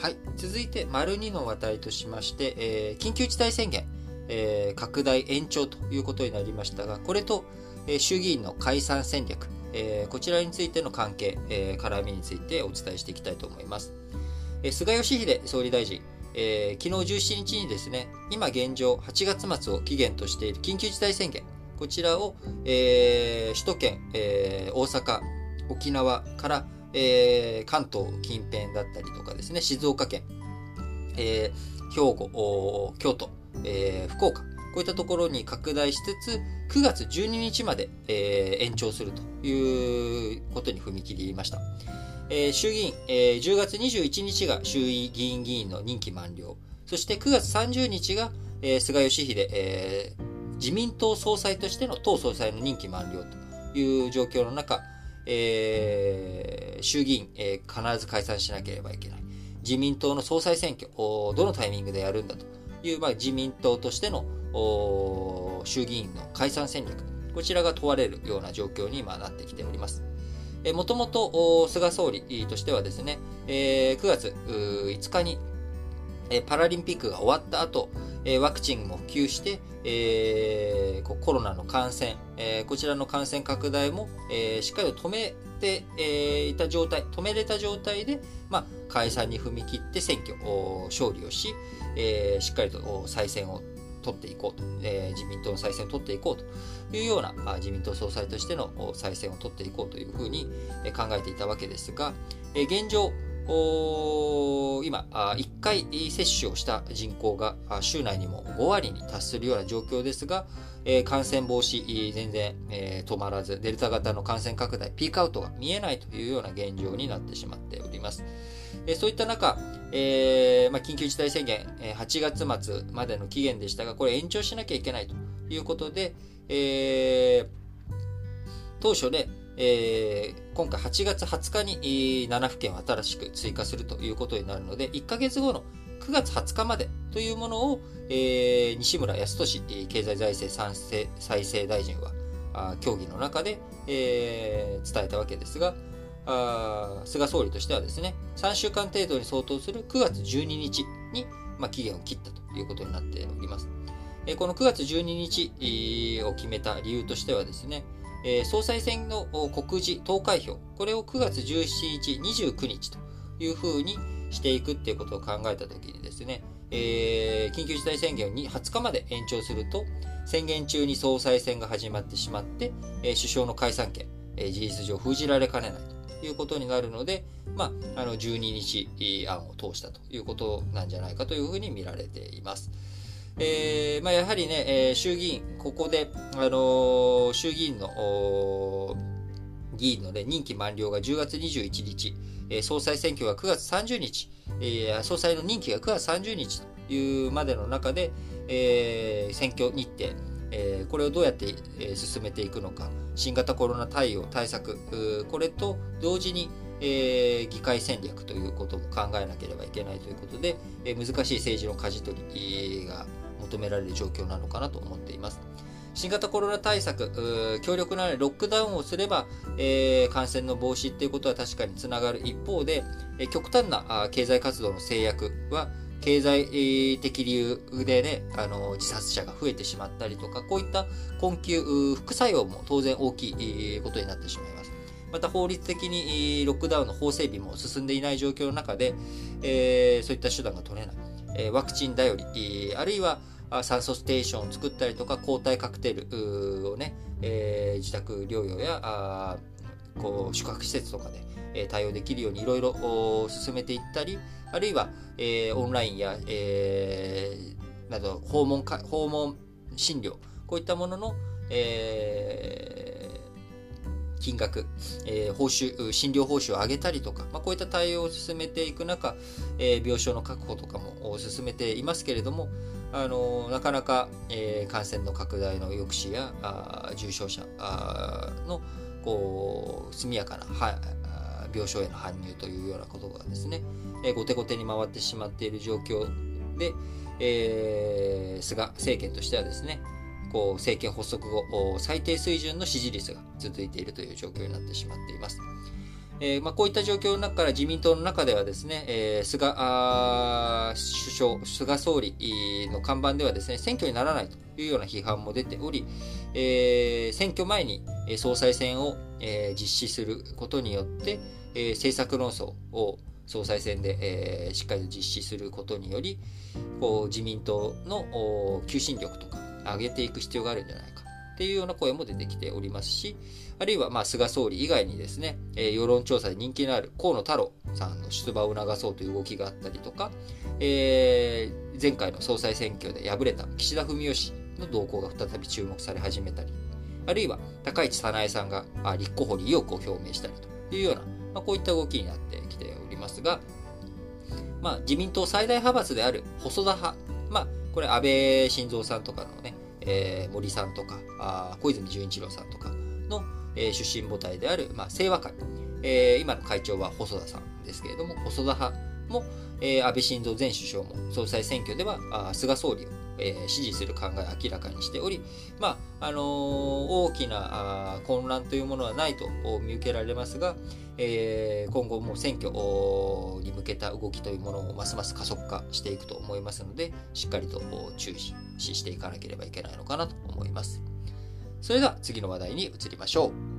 はい、続いて、丸2の話題としまして、えー、緊急事態宣言、えー、拡大延長ということになりましたが、これと、えー、衆議院の解散戦略、え、こちらについての関係、え、絡みについてお伝えしていきたいと思います。え、菅義偉総理大臣、え、昨日17日にですね、今現状8月末を期限としている緊急事態宣言、こちらを、え、首都圏、え、大阪、沖縄から、えー、関東近辺だったりとかですね、静岡県、えー、兵庫、京都、えー、福岡、こういったところに拡大しつつ、9月12日まで、えー、延長するということに踏み切りました。えー、衆議院、えー、10月21日が衆議院議員の任期満了。そして9月30日が、えー、菅義偉、えー、自民党総裁としての党総裁の任期満了という状況の中、えー、衆議院、え、必ず解散しなければいけない。自民党の総裁選挙、どのタイミングでやるんだという、まあ、自民党としての衆議院の解散戦略、こちらが問われるような状況に今なってきております。もともと菅総理としてはですね、え9月5日にパラリンピックが終わった後、ワクチンも普及して、えー、コロナの感染、え、こちらの感染拡大も、え、しっかりと止めて、えいた状態、止めれた状態で、まあ、解散に踏み切って選挙、勝利をし、えしっかりと再選を取っていこうと、えー、自民党の再選を取っていこうというような、あ、自民党総裁としての再選を取っていこうというふうに考えていたわけですが、えー、現状、今、1回接種をした人口が州内にも5割に達するような状況ですが、感染防止全然止まらず、デルタ型の感染拡大、ピークアウトが見えないというような現状になってしまっております。そういった中、えーまあ、緊急事態宣言、8月末までの期限でしたが、これ延長しなきゃいけないということで、えー、当初で、えー、今回8月20日に7府県を新しく追加するということになるので、1ヶ月後の9月20日までというものを、えー、西村康稔経済財政再生大臣は協議の中で、えー、伝えたわけですが、菅総理としてはですね、3週間程度に相当する9月12日に、まあ、期限を切ったということになっております。えー、この9月12日を決めた理由としてはですね、えー、総裁選の告示投開票、これを9月17日、29日というふうにしていくっていうことを考えたときにですね、えー、緊急事態宣言に20日まで延長すると、宣言中に総裁選が始まってしまって、えー、首相の解散権、えー、事実上封じられかねないということになるので、まあ、あの12日案を通したということなんじゃないかというふうに見られています。えーまあ、やはりね、えー、衆議院、ここで、あのー、衆議院の議員の、ね、任期満了が10月21日、えー、総裁選挙が9月30日、えー、総裁の任期が9月30日というまでの中で、えー、選挙日程、えー、これをどうやって、えー、進めていくのか、新型コロナ対応、対策、これと同時に、えー、議会戦略ということも考えなければいけないということで、えー、難しい政治の舵取りが求められる状況なのかなと思っています。新型コロナ対策、強力なロックダウンをすれば、えー、感染の防止っていうことは確かにつながる一方で、え、極端な経済活動の制約は、経済的理由でね、あの、自殺者が増えてしまったりとか、こういった困窮、副作用も当然大きいことになってしまいます。また法律的にロックダウンの法整備も進んでいない状況の中で、えー、そういった手段が取れない。え、ワクチン頼り、あるいは酸素ステーションを作ったりとか、抗体カクテルをね、えー、自宅療養やあこう宿泊施設とかで、え対応できるようにいろいろ進めていったり、あるいは、えー、オンラインや、えー、など訪問か訪問診療、こういったものの、えー、金額、えー、報酬、診療報酬を上げたりとか、まあ、こういった対応を進めていく中、えー、病床の確保とかも進めていますけれども、あのなかなか、えー、感染の拡大の抑止やあ重症者あのこう速やかなは病床への搬入というようなことがですね、えー、後手後手に回ってしまっている状況で、えー、菅政権としてはですね、こう政権発足後、最低水準の支持率が続いているという状況になってしまっています。えーまあ、こういった状況の中から自民党の中ではですね、えー、菅あ首相、菅総理の看板ではですね、選挙にならないというような批判も出ており、えー、選挙前に総裁選を、えー、実施することによって、えー、政策論争を総裁選で、えー、しっかりと実施することにより、こう自民党の求心力とか上げていく必要があるんじゃないか。っていうような声も出てきておりますし、あるいは、ま、菅総理以外にですね、え、世論調査で人気のある河野太郎さんの出馬を促そうという動きがあったりとか、えー、前回の総裁選挙で敗れた岸田文雄氏の動向が再び注目され始めたり、あるいは高市早苗さんが立候補に意欲を表明したりというような、まあ、こういった動きになってきておりますが、まあ、自民党最大派閥である細田派、まあ、これ安倍晋三さんとかのね、えー、森さんとかあ小泉純一郎さんとかのえ出身母体である、まあ、清和会、えー、今の会長は細田さんですけれども、細田派も、えー、安倍晋三前首相も総裁選挙ではあ菅総理を、えー、支持する考えを明らかにしており、まああのー、大きなあ混乱というものはないと見受けられますが、えー、今後も選挙に向けた動きというものをますます加速化していくと思いますので、しっかりと注視していかなければいけないのかなと思います。それでは次の話題に移りましょう。